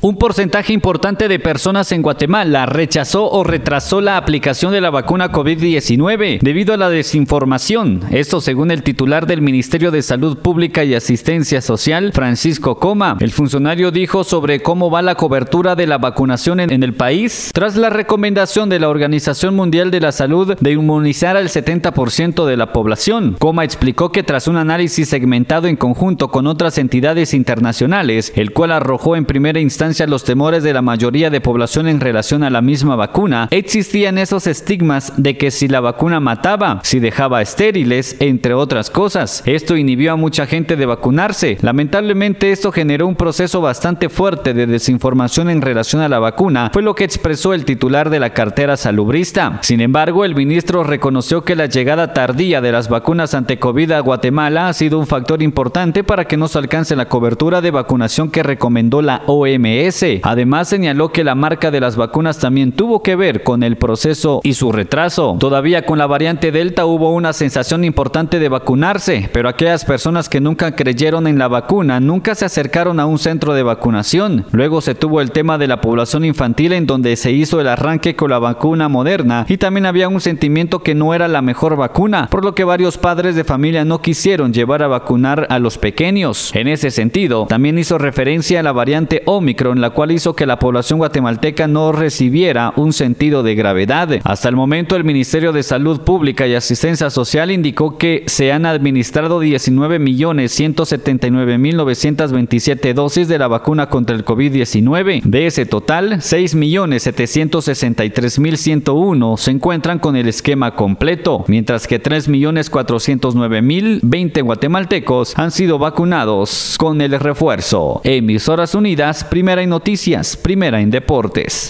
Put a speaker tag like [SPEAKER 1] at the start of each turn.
[SPEAKER 1] Un porcentaje importante de personas en Guatemala rechazó o retrasó la aplicación de la vacuna COVID-19 debido a la desinformación. Esto según el titular del Ministerio de Salud Pública y Asistencia Social, Francisco Coma. El funcionario dijo sobre cómo va la cobertura de la vacunación en, el país tras la recomendación de la Organización Mundial de la Salud de inmunizar al 70% de la población. Coma explicó que tras un análisis segmentado en conjunto con otras entidades internacionales, el cual arrojó en primera instancia los temores de la mayoría de población en relación a la misma vacuna, existían esos estigmas de que si la vacuna mataba, si dejaba estériles, entre otras cosas. Esto inhibió a mucha gente de vacunarse. Lamentablemente esto generó un proceso bastante fuerte de desinformación en relación a la vacuna, fue lo que expresó el titular de la cartera salubrista. Sin embargo, el ministro reconoció que la llegada tardía de las vacunas ante COVID a Guatemala ha sido un factor importante para que no se alcance la cobertura de vacunación que recomendó la OMS Además señaló que la marca de las vacunas también tuvo que ver con el proceso y su retraso. Todavía con la variante Delta hubo una sensación importante de vacunarse, pero aquellas personas que nunca creyeron en la vacuna nunca se acercaron a un centro de vacunación. Luego se tuvo el tema de la población infantil en donde se hizo el arranque con la vacuna moderna y también había un sentimiento que no era la mejor vacuna, por lo que varios padres de familia no quisieron llevar a vacunar a los pequeños. En ese sentido, también hizo referencia a la variante Omicron en la cual hizo que la población guatemalteca no recibiera un sentido de gravedad. Hasta el momento, el Ministerio de Salud Pública y Asistencia Social indicó que se han administrado 19.179.927 dosis de la vacuna contra el COVID-19. De ese total, 6.763.101 se encuentran con el esquema completo, mientras que 3.409.020 guatemaltecos han sido vacunados con el refuerzo. Emisoras Unidas, primera en noticias, primera en deportes.